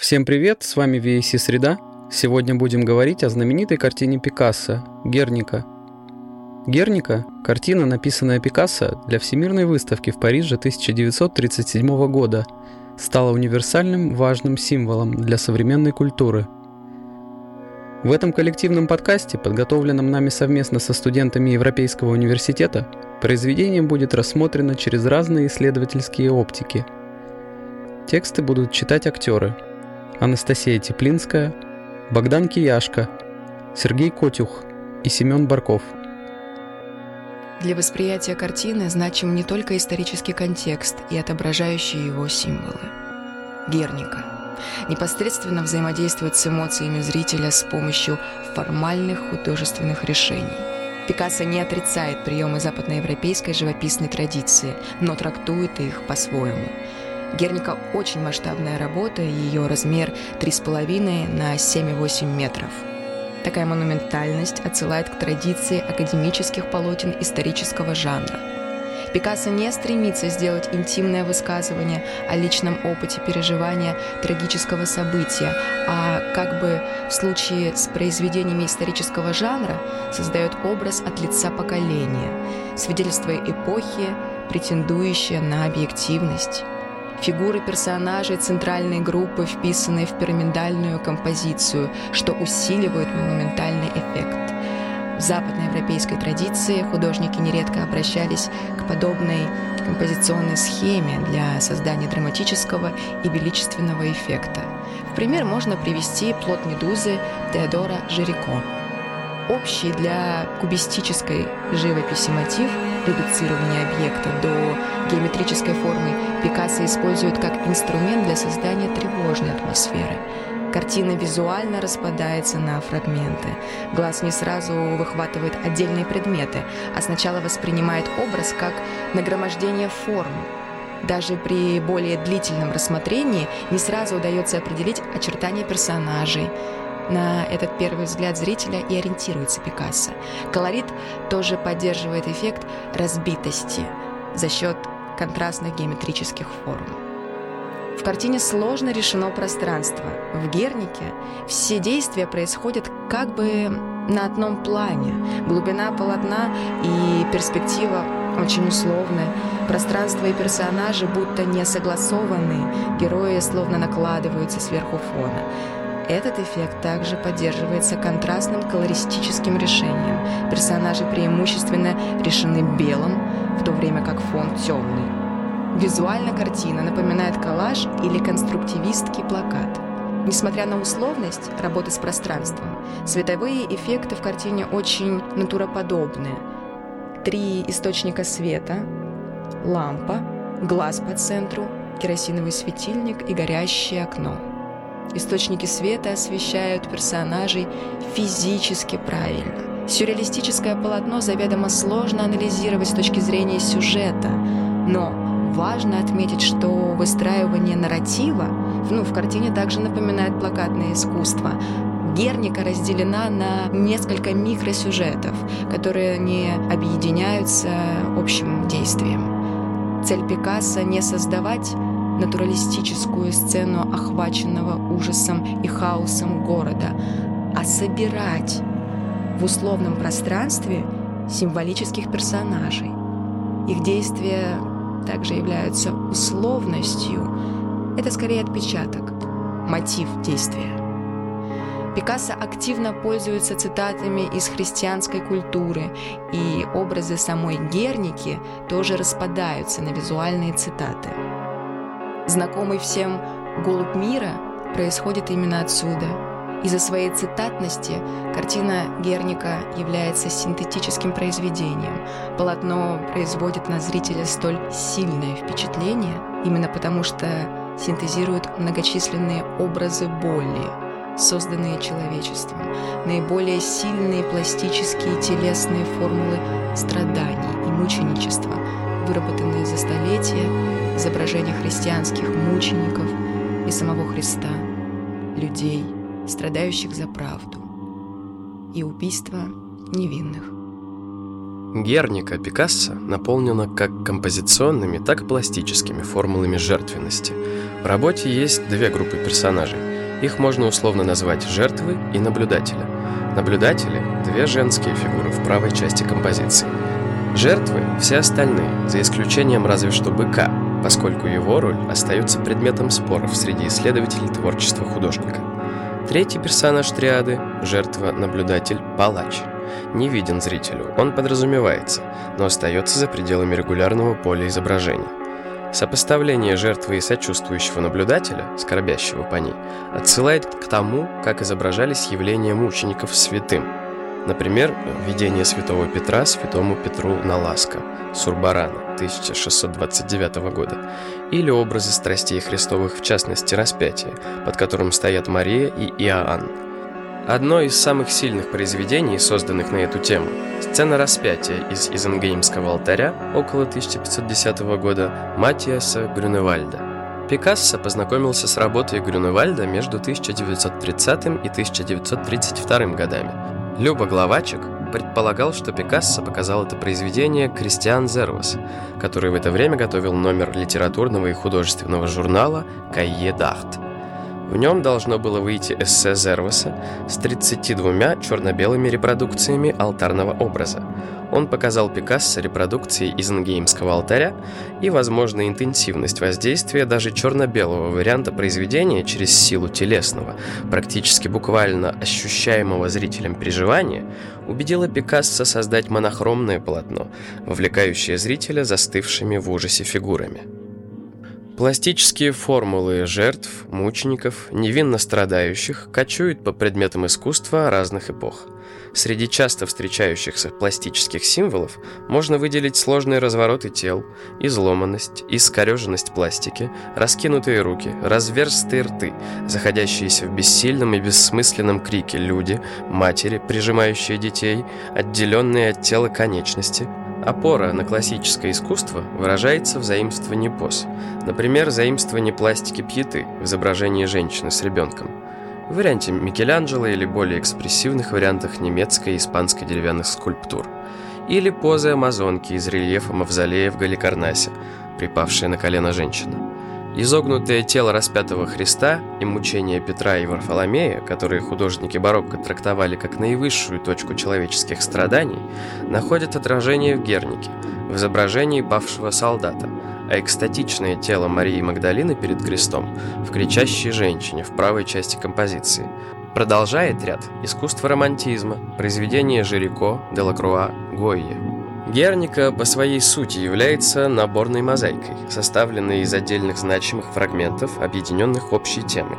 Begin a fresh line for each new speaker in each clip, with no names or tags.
Всем привет, с вами VAC Среда. Сегодня будем говорить о знаменитой картине Пикассо «Герника». «Герника» – картина, написанная Пикассо для Всемирной выставки в Париже 1937 года, стала универсальным важным символом для современной культуры. В этом коллективном подкасте, подготовленном нами совместно со студентами Европейского университета, произведение будет рассмотрено через разные исследовательские оптики. Тексты будут читать актеры – Анастасия Теплинская, Богдан Кияшко, Сергей Котюх и Семен Барков.
Для восприятия картины значим не только исторический контекст и отображающие его символы. Герника непосредственно взаимодействует с эмоциями зрителя с помощью формальных художественных решений. Пикассо не отрицает приемы западноевропейской живописной традиции, но трактует их по-своему – Герника очень масштабная работа, ее размер 3,5 на 7,8 метров. Такая монументальность отсылает к традиции академических полотен исторического жанра. Пикассо не стремится сделать интимное высказывание о личном опыте переживания трагического события, а как бы в случае с произведениями исторического жанра создает образ от лица поколения, свидетельство эпохи, претендующее на объективность. Фигуры персонажей центральной группы вписаны в пирамидальную композицию, что усиливает монументальный эффект. В западноевропейской традиции художники нередко обращались к подобной композиционной схеме для создания драматического и величественного эффекта. В пример можно привести плод медузы Теодора Жирико. Общий для кубистической живописи мотив редуцирования объекта до геометрической формы Пикассо использует как инструмент для создания тревожной атмосферы. Картина визуально распадается на фрагменты. Глаз не сразу выхватывает отдельные предметы, а сначала воспринимает образ как нагромождение форм. Даже при более длительном рассмотрении не сразу удается определить очертания персонажей, на этот первый взгляд зрителя и ориентируется Пикассо. Колорит тоже поддерживает эффект разбитости за счет контрастных геометрических форм. В картине сложно решено пространство. В Гернике все действия происходят как бы на одном плане. Глубина полотна и перспектива очень условны. Пространство и персонажи будто не согласованы. Герои словно накладываются сверху фона. Этот эффект также поддерживается контрастным колористическим решением. Персонажи преимущественно решены белым, в то время как фон темный. Визуально картина напоминает коллаж или конструктивистский плакат. Несмотря на условность работы с пространством, световые эффекты в картине очень натуроподобные. Три источника света, лампа, глаз по центру, керосиновый светильник и горящее окно – Источники света освещают персонажей физически правильно. Сюрреалистическое полотно заведомо сложно анализировать с точки зрения сюжета, но важно отметить, что выстраивание нарратива ну, в картине также напоминает плакатное искусство. Герника разделена на несколько микросюжетов, которые не объединяются общим действием. Цель Пикассо не создавать натуралистическую сцену охваченного ужасом и хаосом города, а собирать в условном пространстве символических персонажей. Их действия также являются условностью. Это скорее отпечаток, мотив действия. Пикассо активно пользуется цитатами из христианской культуры, и образы самой Герники тоже распадаются на визуальные цитаты. Знакомый всем «Голубь мира» происходит именно отсюда. Из-за своей цитатности картина Герника является синтетическим произведением. Полотно производит на зрителя столь сильное впечатление, именно потому что синтезирует многочисленные образы боли, созданные человечеством, наиболее сильные пластические телесные формулы страданий и мученичества, выработанные за столетия, изображения христианских мучеников и самого Христа, людей, страдающих за правду, и убийства невинных.
Герника Пикассо наполнена как композиционными, так и пластическими формулами жертвенности. В работе есть две группы персонажей – Их можно условно назвать жертвы и наблюдатели. Наблюдатели – две женские фигуры в правой части композиции. Жертвы – все остальные, за исключением разве что быка, поскольку его роль остается предметом споров среди исследователей творчества художника. Третий персонаж триады – жертва-наблюдатель, палач. Не виден зрителю, он подразумевается, но остается за пределами регулярного поля изображения. Сопоставление жертвы и сочувствующего наблюдателя, скорбящего по ней, отсылает к тому, как изображались явления мучеников святым. Например, видение святого Петра святому Петру на Ласко, Сурбарана, 1629 года, или образы страстей Христовых, в частности, распятия, под которым стоят Мария и Иоанн. Одно из самых сильных произведений, созданных на эту тему, сцена распятия из Изенгеймского алтаря около 1510 года Матиаса Грюневальда. Пикассо познакомился с работой Грюневальда между 1930 и 1932 годами. Люба Главачек предполагал, что Пикассо показал это произведение Кристиан Зервас, который в это время готовил номер литературного и художественного журнала «Кайе Дахт», в нем должно было выйти эссе Зерваса с 32 черно-белыми репродукциями алтарного образа. Он показал Пикассо репродукции из Ингеймского алтаря и, возможно, интенсивность воздействия даже черно-белого варианта произведения через силу телесного, практически буквально ощущаемого зрителем переживания, убедила Пикассо создать монохромное полотно, вовлекающее зрителя застывшими в ужасе фигурами. Пластические формулы жертв, мучеников, невинно страдающих кочуют по предметам искусства разных эпох. Среди часто встречающихся пластических символов можно выделить сложные развороты тел, изломанность, искореженность пластики, раскинутые руки, разверстые рты, заходящиеся в бессильном и бессмысленном крике люди, матери, прижимающие детей, отделенные от тела конечности – Опора на классическое искусство выражается в заимствовании поз. Например, заимствование пластики Пьеты в изображении женщины с ребенком. В варианте Микеланджело или более экспрессивных вариантах немецкой и испанской деревянных скульптур. Или позы амазонки из рельефа мавзолея в Галикарнасе, припавшая на колено женщина. Изогнутое тело распятого Христа и мучения Петра и Варфоломея, которые художники барокко трактовали как наивысшую точку человеческих страданий, находят отражение в Гернике, в изображении павшего солдата, а экстатичное тело Марии Магдалины перед крестом в кричащей женщине в правой части композиции. Продолжает ряд искусство романтизма, произведения Жирико, Делакруа, Гойе. Герника по своей сути является наборной мозаикой, составленной из отдельных значимых фрагментов, объединенных общей темой.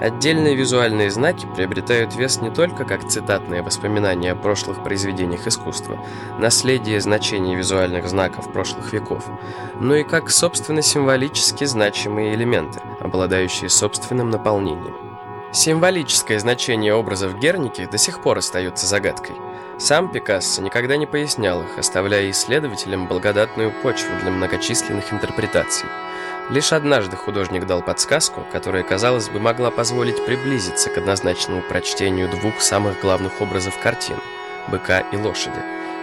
Отдельные визуальные знаки приобретают вес не только как цитатные воспоминания о прошлых произведениях искусства, наследие значений визуальных знаков прошлых веков, но и как собственно символически значимые элементы, обладающие собственным наполнением. Символическое значение образов Герники до сих пор остается загадкой. Сам Пикассо никогда не пояснял их, оставляя исследователям благодатную почву для многочисленных интерпретаций. Лишь однажды художник дал подсказку, которая, казалось бы, могла позволить приблизиться к однозначному прочтению двух самых главных образов картины – быка и лошади.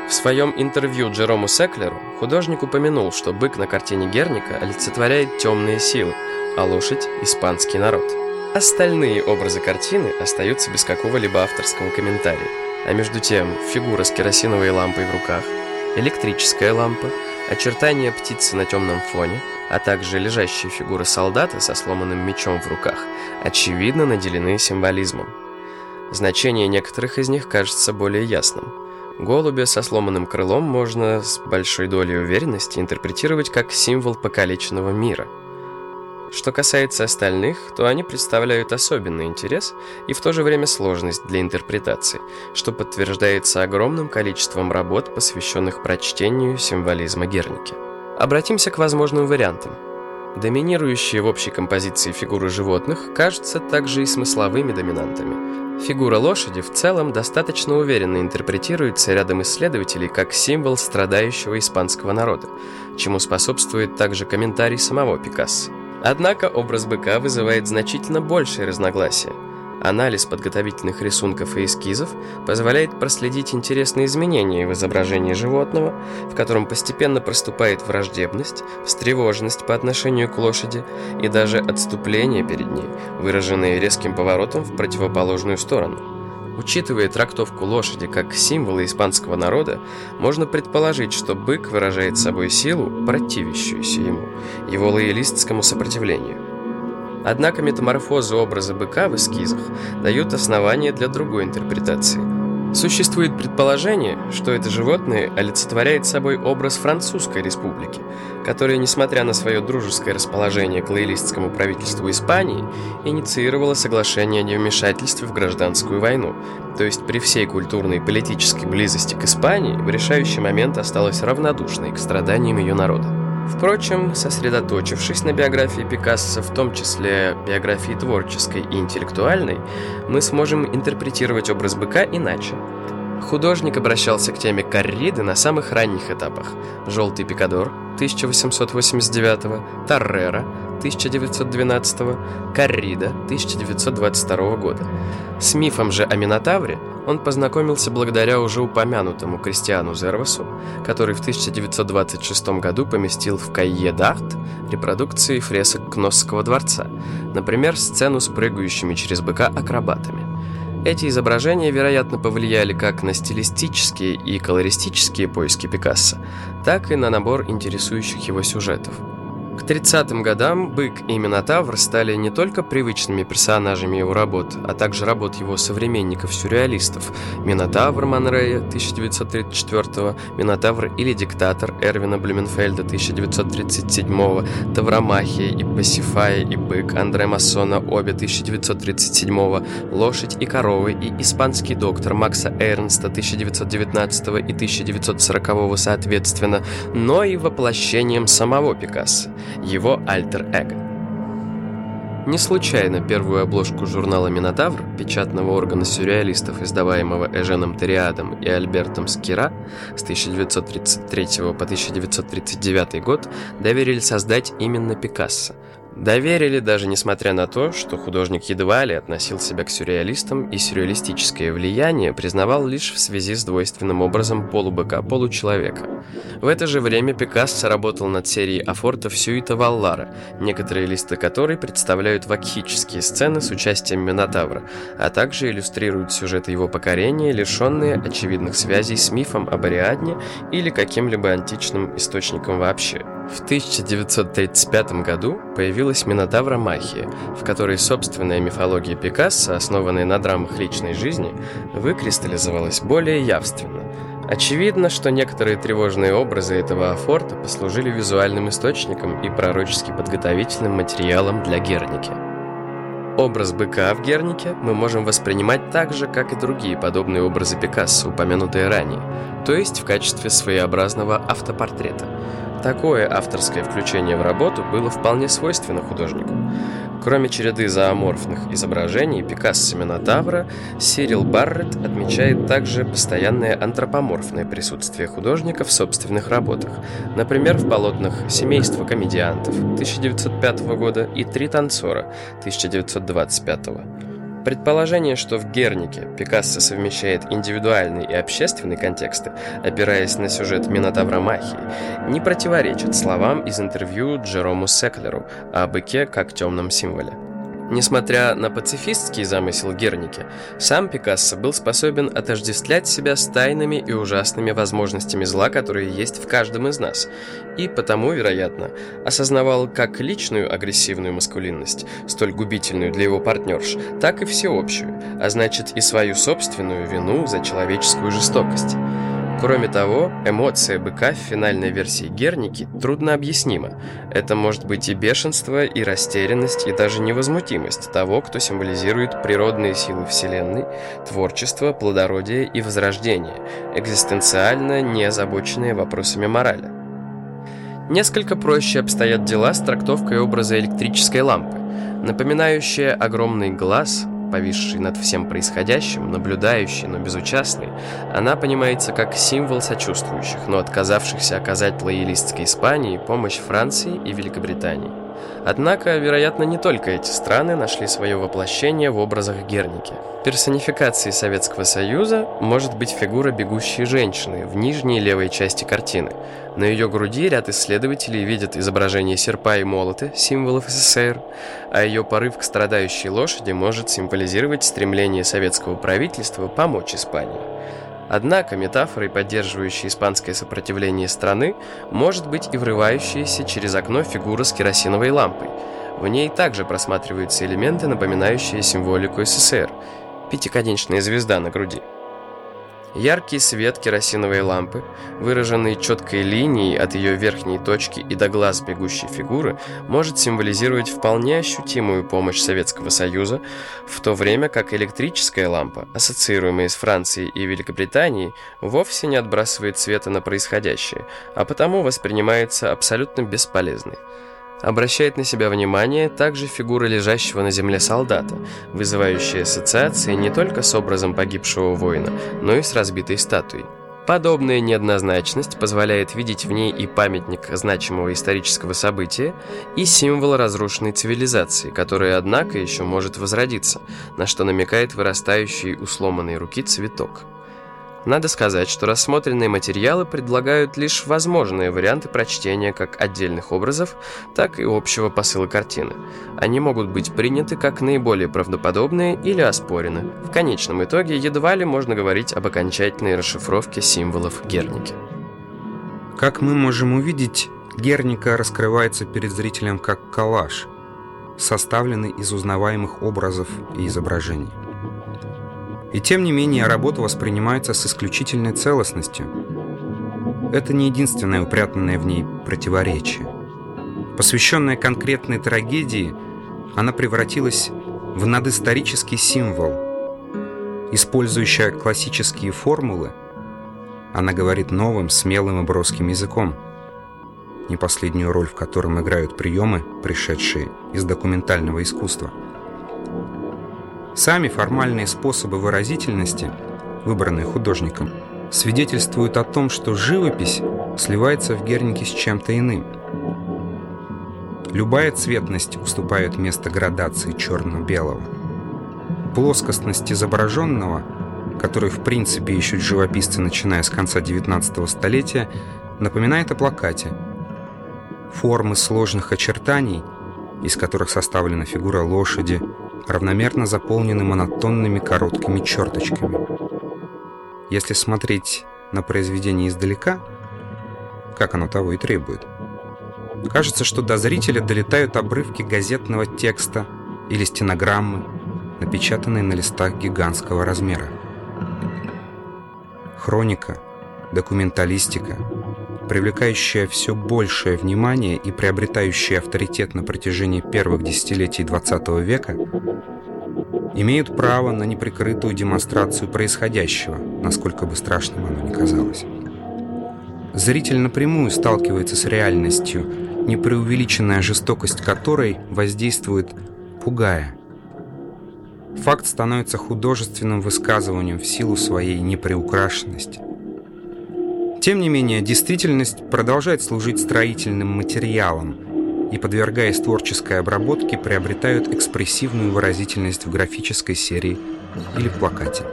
В своем интервью Джерому Секлеру художник упомянул, что бык на картине Герника олицетворяет темные силы, а лошадь – испанский народ. Остальные образы картины остаются без какого-либо авторского комментария. А между тем, фигура с керосиновой лампой в руках, электрическая лампа, очертания птицы на темном фоне, а также лежащие фигуры солдата со сломанным мечом в руках, очевидно наделены символизмом. Значение некоторых из них кажется более ясным. Голубя со сломанным крылом можно с большой долей уверенности интерпретировать как символ покалеченного мира – что касается остальных, то они представляют особенный интерес и в то же время сложность для интерпретации, что подтверждается огромным количеством работ, посвященных прочтению символизма Герники. Обратимся к возможным вариантам. Доминирующие в общей композиции фигуры животных кажутся также и смысловыми доминантами. Фигура лошади в целом достаточно уверенно интерпретируется рядом исследователей как символ страдающего испанского народа, чему способствует также комментарий самого Пикассо. Однако образ быка вызывает значительно большее разногласие. Анализ подготовительных рисунков и эскизов позволяет проследить интересные изменения в изображении животного, в котором постепенно проступает враждебность, встревоженность по отношению к лошади и даже отступление перед ней, выраженные резким поворотом в противоположную сторону. Учитывая трактовку лошади как символа испанского народа, можно предположить, что бык выражает собой силу, противящуюся ему, его лоялистскому сопротивлению. Однако метаморфозы образа быка в эскизах дают основания для другой интерпретации. Существует предположение, что это животное олицетворяет собой образ Французской республики, которая, несмотря на свое дружеское расположение к лоялистскому правительству Испании, инициировала соглашение о невмешательстве в гражданскую войну, то есть при всей культурной и политической близости к Испании в решающий момент осталась равнодушной к страданиям ее народа. Впрочем, сосредоточившись на биографии Пикассо, в том числе биографии творческой и интеллектуальной, мы сможем интерпретировать образ быка иначе. Художник обращался к теме корриды на самых ранних этапах. «Желтый пикадор» 1889, «Торрера» 1912, «Коррида» 1922 года. С мифом же о Минотавре он познакомился благодаря уже упомянутому Кристиану Зервасу, который в 1926 году поместил в Кайе Дарт репродукции фресок Кносского дворца, например, сцену с прыгающими через быка акробатами. Эти изображения, вероятно, повлияли как на стилистические и колористические поиски Пикассо, так и на набор интересующих его сюжетов – к 30-м годам Бык и Минотавр стали не только привычными персонажами его работ, а также работ его современников-сюрреалистов. Минотавр Манрея 1934 Минотавр или Диктатор Эрвина Блюменфельда 1937 Тавромахия и Пасифая и Бык Андре Массона обе 1937 Лошадь и коровы и Испанский доктор Макса Эрнста 1919 и 1940 соответственно, но и воплощением самого Пикассо его альтер-эго. Не случайно первую обложку журнала «Минотавр», печатного органа сюрреалистов, издаваемого Эженом Териадом и Альбертом Скира с 1933 по 1939 год, доверили создать именно Пикассо – Доверили даже несмотря на то, что художник едва ли относил себя к сюрреалистам и сюрреалистическое влияние признавал лишь в связи с двойственным образом полубыка-получеловека. В это же время Пикассо работал над серией афортов Сюита Валлара, некоторые листы которой представляют вакхические сцены с участием Минотавра, а также иллюстрируют сюжеты его покорения, лишенные очевидных связей с мифом об Ариадне или каким-либо античным источником вообще. В 1935 году появилась Минотавра Махия, в которой собственная мифология Пикассо, основанная на драмах личной жизни, выкристаллизовалась более явственно. Очевидно, что некоторые тревожные образы этого афорта послужили визуальным источником и пророчески подготовительным материалом для Герники. Образ быка в Гернике мы можем воспринимать так же, как и другие подобные образы Пикассо, упомянутые ранее, то есть в качестве своеобразного автопортрета – Такое авторское включение в работу было вполне свойственно художнику. Кроме череды зооморфных изображений Пикассо Минотавра, Сирил Барретт отмечает также постоянное антропоморфное присутствие художника в собственных работах, например, в полотнах «Семейство комедиантов» 1905 года и «Три танцора» 1925 года. Предположение, что в Гернике Пикассо совмещает индивидуальный и общественный контексты, опираясь на сюжет Минотавра Махии, не противоречит словам из интервью Джерому Секлеру о быке как темном символе. Несмотря на пацифистский замысел Герники, сам Пикассо был способен отождествлять себя с тайными и ужасными возможностями зла, которые есть в каждом из нас, и потому, вероятно, осознавал как личную агрессивную маскулинность, столь губительную для его партнерш, так и всеобщую, а значит и свою собственную вину за человеческую жестокость. Кроме того, эмоция быка в финальной версии Герники трудно объяснима. Это может быть и бешенство, и растерянность, и даже невозмутимость того, кто символизирует природные силы Вселенной, творчество, плодородие и возрождение, экзистенциально не озабоченные вопросами морали. Несколько проще обстоят дела с трактовкой образа электрической лампы, напоминающая огромный глаз – повисший над всем происходящим, наблюдающий, но безучастный, она понимается как символ сочувствующих, но отказавшихся оказать лоялистской Испании помощь Франции и Великобритании. Однако, вероятно, не только эти страны нашли свое воплощение в образах Герники. Персонификацией Советского Союза может быть фигура бегущей женщины в нижней левой части картины. На ее груди ряд исследователей видят изображение серпа и молота, символов СССР, а ее порыв к страдающей лошади может символизировать стремление советского правительства помочь Испании. Однако метафорой, поддерживающей испанское сопротивление страны, может быть и врывающаяся через окно фигура с керосиновой лампой. В ней также просматриваются элементы, напоминающие символику СССР – пятиконечная звезда на груди. Яркий свет керосиновой лампы, выраженный четкой линией от ее верхней точки и до глаз бегущей фигуры, может символизировать вполне ощутимую помощь Советского Союза, в то время как электрическая лампа, ассоциируемая с Францией и Великобританией, вовсе не отбрасывает света на происходящее, а потому воспринимается абсолютно бесполезной. Обращает на себя внимание также фигура лежащего на земле солдата, вызывающая ассоциации не только с образом погибшего воина, но и с разбитой статуей. Подобная неоднозначность позволяет видеть в ней и памятник значимого исторического события, и символ разрушенной цивилизации, которая, однако, еще может возродиться, на что намекает вырастающий у сломанной руки цветок. Надо сказать, что рассмотренные материалы предлагают лишь возможные варианты прочтения как отдельных образов, так и общего посыла картины. Они могут быть приняты как наиболее правдоподобные или оспорены. В конечном итоге едва ли можно говорить об окончательной расшифровке символов Герники.
Как мы можем увидеть, Герника раскрывается перед зрителем как коллаж, составленный из узнаваемых образов и изображений. И тем не менее работа воспринимается с исключительной целостностью. Это не единственное упрятанное в ней противоречие. Посвященная конкретной трагедии, она превратилась в надисторический символ. Использующая классические формулы, она говорит новым, смелым и броским языком, не последнюю роль в котором играют приемы, пришедшие из документального искусства – Сами формальные способы выразительности, выбранные художником, свидетельствуют о том, что живопись сливается в Гернике с чем-то иным. Любая цветность уступает место градации черно-белого. Плоскостность изображенного, которую в принципе ищут живописцы, начиная с конца XIX столетия, напоминает о плакате. Формы сложных очертаний, из которых составлена фигура лошади, равномерно заполнены монотонными короткими черточками. Если смотреть на произведение издалека, как оно того и требует, кажется, что до зрителя долетают обрывки газетного текста или стенограммы, напечатанные на листах гигантского размера. Хроника, документалистика — привлекающая все большее внимание и приобретающая авторитет на протяжении первых десятилетий XX века, имеют право на неприкрытую демонстрацию происходящего, насколько бы страшным оно ни казалось. Зритель напрямую сталкивается с реальностью, непреувеличенная жестокость которой воздействует пугая. Факт становится художественным высказыванием в силу своей неприукрашенности – тем не менее, действительность продолжает служить строительным материалом и, подвергаясь творческой обработке, приобретают экспрессивную выразительность в графической серии или плакате.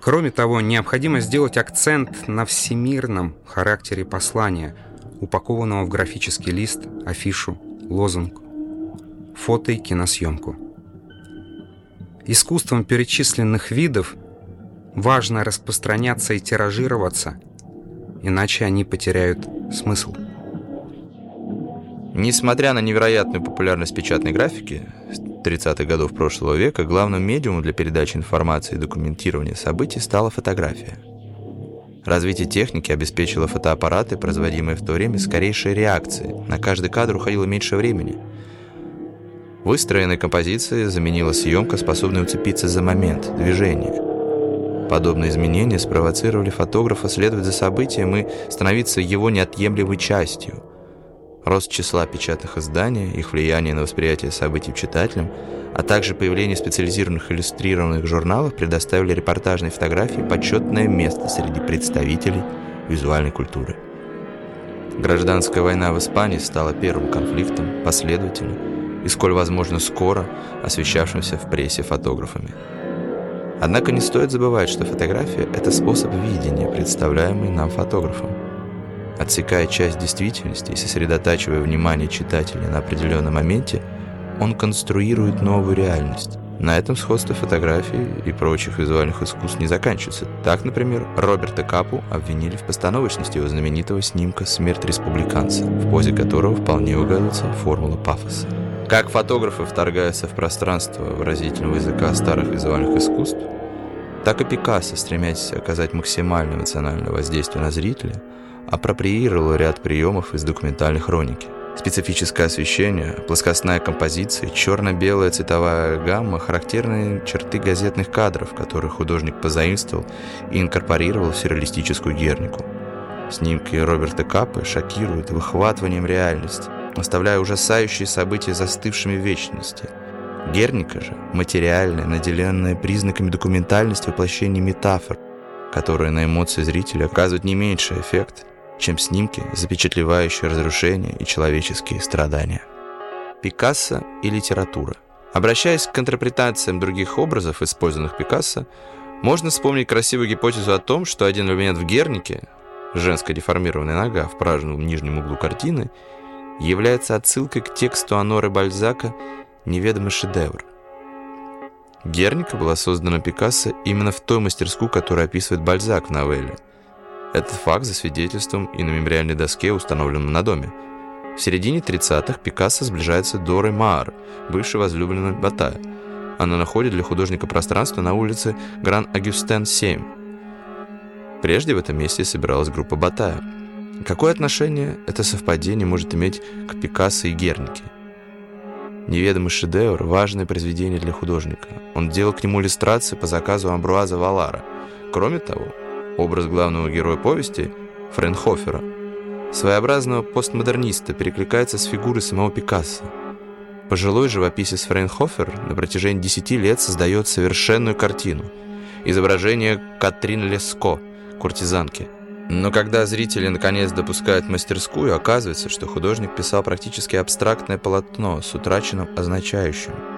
Кроме того, необходимо сделать акцент на всемирном характере послания, упакованного в графический лист, афишу, лозунг, фото и киносъемку. Искусством перечисленных видов – Важно распространяться и тиражироваться, иначе они потеряют смысл.
Несмотря на невероятную популярность печатной графики 30-х годов прошлого века, главным медиумом для передачи информации и документирования событий стала фотография. Развитие техники обеспечило фотоаппараты, производимые в то время, скорейшей реакции. На каждый кадр уходило меньше времени. Выстроенной композиции заменила съемка, способная уцепиться за момент, движение. Подобные изменения спровоцировали фотографа следовать за событием и становиться его неотъемлемой частью. Рост числа печатных изданий, их влияние на восприятие событий читателям, а также появление специализированных иллюстрированных журналов предоставили репортажной фотографии почетное место среди представителей визуальной культуры. Гражданская война в Испании стала первым конфликтом, последовательно и, сколь возможно, скоро освещавшимся в прессе фотографами. Однако не стоит забывать, что фотография – это способ видения, представляемый нам фотографом. Отсекая часть действительности и сосредотачивая внимание читателя на определенном моменте, он конструирует новую реальность. На этом сходство фотографии и прочих визуальных искусств не заканчивается. Так, например, Роберта Капу обвинили в постановочности его знаменитого снимка «Смерть республиканца», в позе которого вполне угадывается формула пафоса. Как фотографы вторгаются в пространство выразительного языка старых визуальных искусств, так и Пикассо, стремясь оказать максимальное эмоциональное воздействие на зрителя, апроприировал ряд приемов из документальной хроники – Специфическое освещение, плоскостная композиция, черно-белая цветовая гамма – характерные черты газетных кадров, которые художник позаимствовал и инкорпорировал в сюрреалистическую гернику. Снимки Роберта Капы шокируют выхватыванием реальности, оставляя ужасающие события застывшими в вечности. Герника же – материальная, наделенная признаками документальности воплощение метафор, которые на эмоции зрителя оказывают не меньший эффект – чем снимки, запечатлевающие разрушения и человеческие страдания. Пикассо и литература. Обращаясь к интерпретациям других образов, использованных Пикассо, можно вспомнить красивую гипотезу о том, что один элемент в Гернике, женская деформированная нога в правильном нижнем углу картины, является отсылкой к тексту Аноры Бальзака «Неведомый шедевр». Герника была создана Пикассо именно в той мастерскую, которую описывает Бальзак в новелле – этот факт засвидетельствован и на мемориальной доске, установленном на доме. В середине 30-х Пикассо сближается с Дорой Маар, бывшей возлюбленной Батая. Она находит для художника пространство на улице Гран-Агюстен, 7. Прежде в этом месте собиралась группа Батая. Какое отношение это совпадение может иметь к Пикассо и Гернике? Неведомый шедевр – важное произведение для художника. Он делал к нему иллюстрации по заказу Амбруаза Валара. Кроме того, Образ главного героя повести, Френхофера, своеобразного постмодерниста, перекликается с фигурой самого Пикассо. Пожилой живописец Фрейнхофер на протяжении 10 лет создает совершенную картину – изображение Катрин Леско, куртизанки. Но когда зрители наконец допускают мастерскую, оказывается, что художник писал практически абстрактное полотно с утраченным означающим –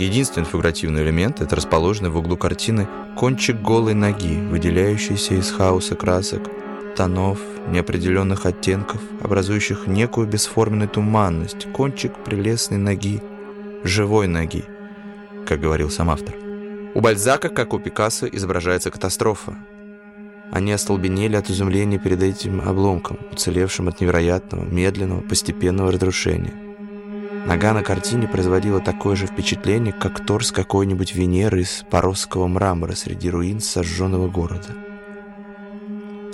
Единственный фигуративный элемент – это расположенный в углу картины кончик голой ноги, выделяющийся из хаоса красок, тонов, неопределенных оттенков, образующих некую бесформенную туманность, кончик прелестной ноги, живой ноги, как говорил сам автор. У Бальзака, как у Пикассо, изображается катастрофа. Они остолбенели от изумления перед этим обломком, уцелевшим от невероятного, медленного, постепенного разрушения – Нога на картине производила такое же впечатление, как торс какой-нибудь Венеры из поросского мрамора среди руин сожженного города.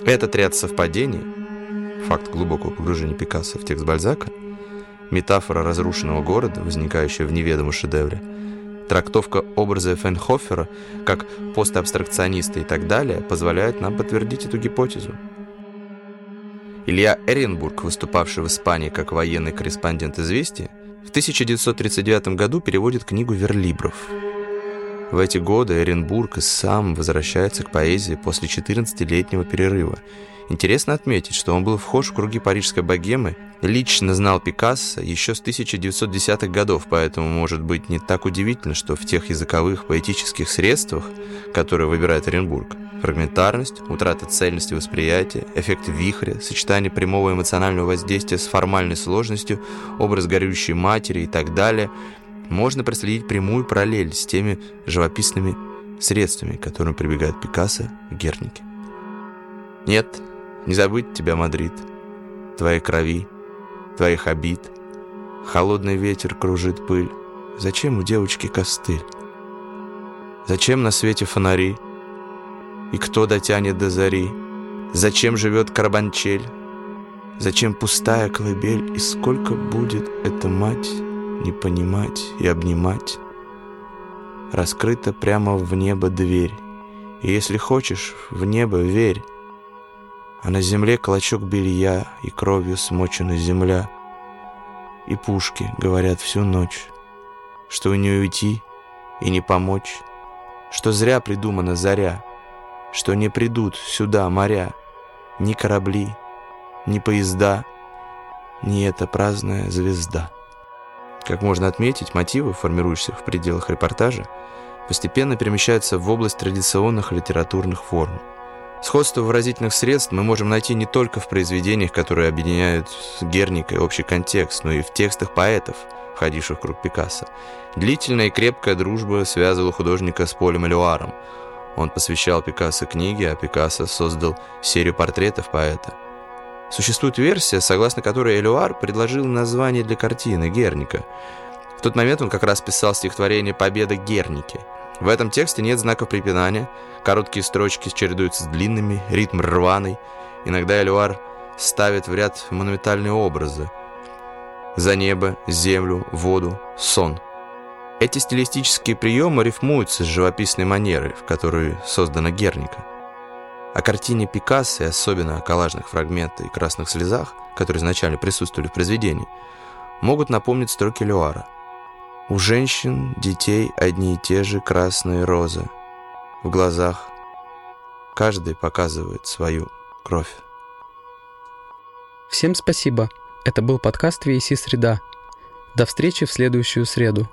Этот ряд совпадений, факт глубокого погружения Пикассо в текст Бальзака, метафора разрушенного города, возникающая в неведомом шедевре, трактовка образа Фенхофера как постабстракциониста и так далее, позволяет нам подтвердить эту гипотезу. Илья Эренбург, выступавший в Испании как военный корреспондент «Известия», в 1939 году переводит книгу «Верлибров». В эти годы Эренбург и сам возвращается к поэзии после 14-летнего перерыва. Интересно отметить, что он был вхож в круги парижской богемы, лично знал Пикассо еще с 1910-х годов, поэтому может быть не так удивительно, что в тех языковых поэтических средствах, которые выбирает Оренбург, Фрагментарность, утрата цельности восприятия, эффект вихря, сочетание прямого эмоционального воздействия с формальной сложностью, образ горюющей матери и так далее, можно проследить прямую параллель с теми живописными средствами, к которым прибегает Пикассо в Гернике. Нет, не забыть тебя, Мадрид, твоей крови, твоих обид. Холодный ветер кружит пыль. Зачем у девочки костыль? Зачем на свете фонари? И кто дотянет до зари? Зачем живет карабанчель? Зачем пустая колыбель? И сколько будет эта мать не понимать и обнимать? Раскрыта прямо в небо дверь. И если хочешь, в небо верь. А на земле клочок белья и кровью смочена земля. И пушки говорят всю ночь, что не уйти и не помочь, что зря придумана заря — что не придут сюда моря, ни корабли, ни поезда, ни эта праздная звезда. Как можно отметить, мотивы, формирующиеся в пределах репортажа, постепенно перемещаются в область традиционных литературных форм. Сходство выразительных средств мы можем найти не только в произведениях, которые объединяют Герника и общий контекст, но и в текстах поэтов, входивших в круг Пикассо. Длительная и крепкая дружба связывала художника с Полем Элюаром. Он посвящал Пикассо книге, а Пикассо создал серию портретов поэта. Существует версия, согласно которой Элюар предложил название для картины «Герника». В тот момент он как раз писал стихотворение «Победа Герники». В этом тексте нет знаков препинания, короткие строчки чередуются с длинными, ритм рваный. Иногда Элюар ставит в ряд монументальные образы. За небо, землю, воду, сон. Эти стилистические приемы рифмуются с живописной манерой, в которой создана Герника. О картине Пикассо, и особенно о коллажных фрагментах и красных слезах, которые изначально присутствовали в произведении, могут напомнить строки Люара – у женщин, детей одни и те же красные розы. В глазах каждый показывает свою кровь.
Всем спасибо. Это был подкаст VSC «Среда». До встречи в следующую среду.